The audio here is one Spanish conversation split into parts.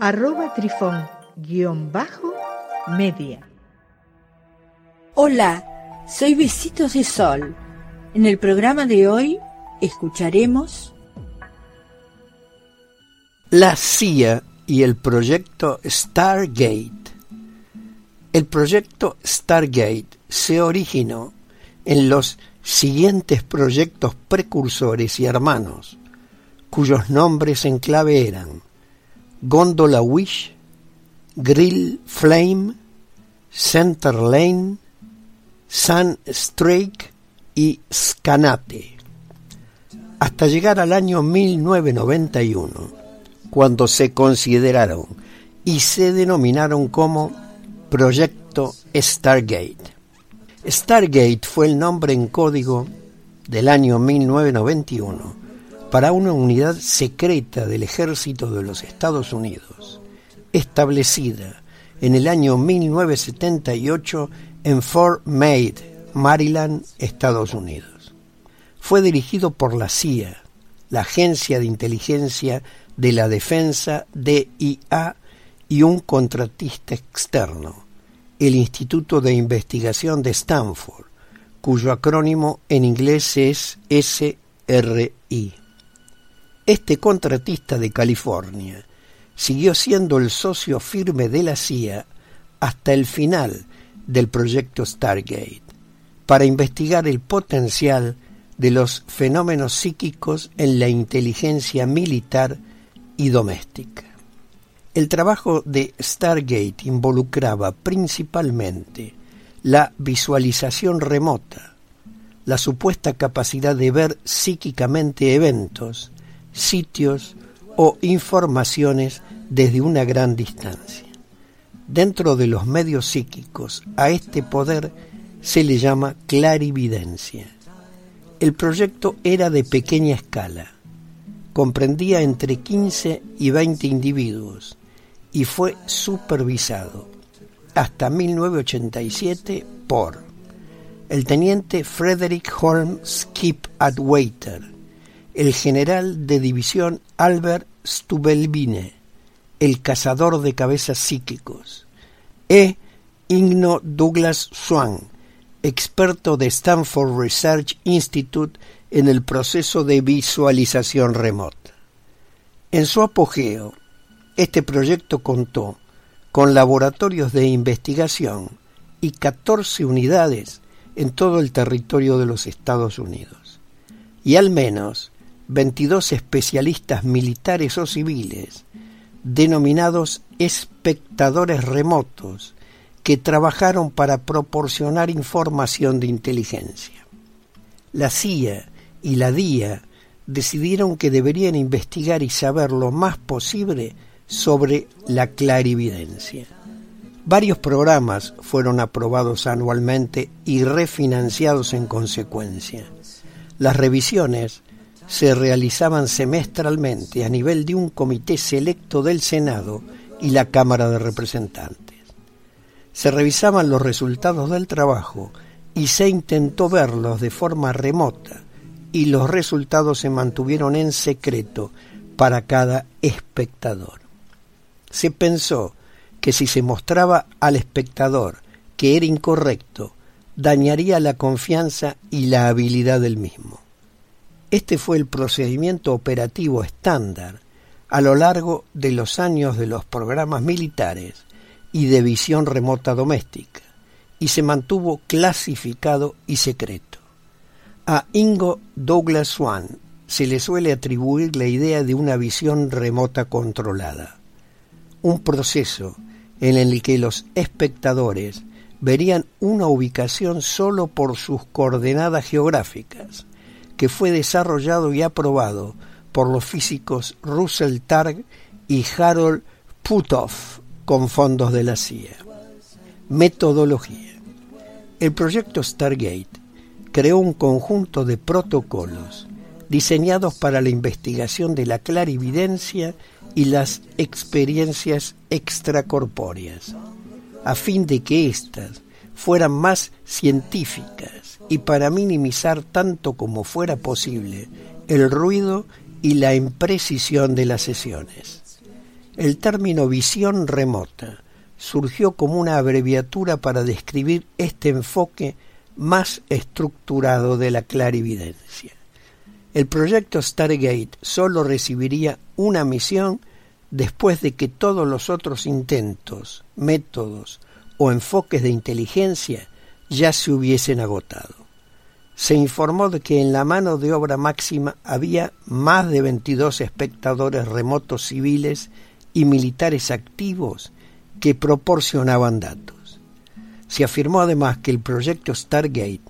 arroba trifón guion bajo media. Hola, soy Besitos de Sol. En el programa de hoy escucharemos la CIA y el proyecto Stargate. El proyecto Stargate se originó en los siguientes proyectos precursores y hermanos, cuyos nombres en clave eran Gondola Wish, Grill Flame, Center Lane, Sun Strike y Scanate, hasta llegar al año 1991, cuando se consideraron y se denominaron como Proyecto Stargate. Stargate fue el nombre en código del año 1991 para una unidad secreta del ejército de los Estados Unidos, establecida en el año 1978 en Fort Meade, Maryland, Estados Unidos. Fue dirigido por la CIA, la Agencia de Inteligencia de la Defensa DIA y un contratista externo, el Instituto de Investigación de Stanford, cuyo acrónimo en inglés es SRI. Este contratista de California siguió siendo el socio firme de la CIA hasta el final del proyecto Stargate, para investigar el potencial de los fenómenos psíquicos en la inteligencia militar y doméstica. El trabajo de Stargate involucraba principalmente la visualización remota, la supuesta capacidad de ver psíquicamente eventos sitios o informaciones desde una gran distancia. Dentro de los medios psíquicos a este poder se le llama clarividencia. El proyecto era de pequeña escala, comprendía entre 15 y 20 individuos y fue supervisado hasta 1987 por el teniente Frederick Holmes Skip Atwater, el general de división Albert Stubelbine, el cazador de cabezas psíquicos, e Igno Douglas Swan, experto de Stanford Research Institute en el proceso de visualización remota. En su apogeo, este proyecto contó con laboratorios de investigación y 14 unidades en todo el territorio de los Estados Unidos, y al menos 22 especialistas militares o civiles, denominados espectadores remotos, que trabajaron para proporcionar información de inteligencia. La CIA y la DIA decidieron que deberían investigar y saber lo más posible sobre la clarividencia. Varios programas fueron aprobados anualmente y refinanciados en consecuencia. Las revisiones se realizaban semestralmente a nivel de un comité selecto del Senado y la Cámara de Representantes. Se revisaban los resultados del trabajo y se intentó verlos de forma remota y los resultados se mantuvieron en secreto para cada espectador. Se pensó que si se mostraba al espectador que era incorrecto, dañaría la confianza y la habilidad del mismo. Este fue el procedimiento operativo estándar a lo largo de los años de los programas militares y de visión remota doméstica, y se mantuvo clasificado y secreto. A Ingo Douglas Swan se le suele atribuir la idea de una visión remota controlada, un proceso en el que los espectadores verían una ubicación solo por sus coordenadas geográficas, que fue desarrollado y aprobado por los físicos Russell Targ y Harold Puthoff con fondos de la CIA. Metodología. El proyecto Stargate creó un conjunto de protocolos diseñados para la investigación de la clarividencia y las experiencias extracorpóreas, a fin de que éstas fueran más científicas y para minimizar tanto como fuera posible el ruido y la imprecisión de las sesiones. El término visión remota surgió como una abreviatura para describir este enfoque más estructurado de la clarividencia. El proyecto Stargate solo recibiría una misión después de que todos los otros intentos, métodos o enfoques de inteligencia ya se hubiesen agotado. Se informó de que en la mano de obra máxima había más de 22 espectadores remotos civiles y militares activos que proporcionaban datos. Se afirmó además que el proyecto Stargate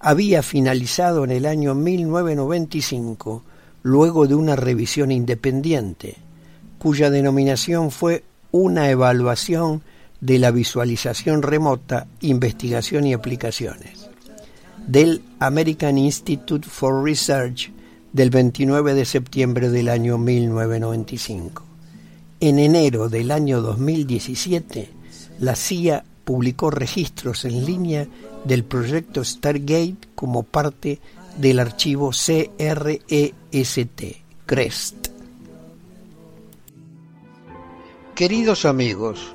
había finalizado en el año 1995 luego de una revisión independiente, cuya denominación fue una evaluación de la visualización remota, investigación y aplicaciones, del American Institute for Research del 29 de septiembre del año 1995. En enero del año 2017, la CIA publicó registros en línea del proyecto Stargate como parte del archivo CREST, CREST. Queridos amigos,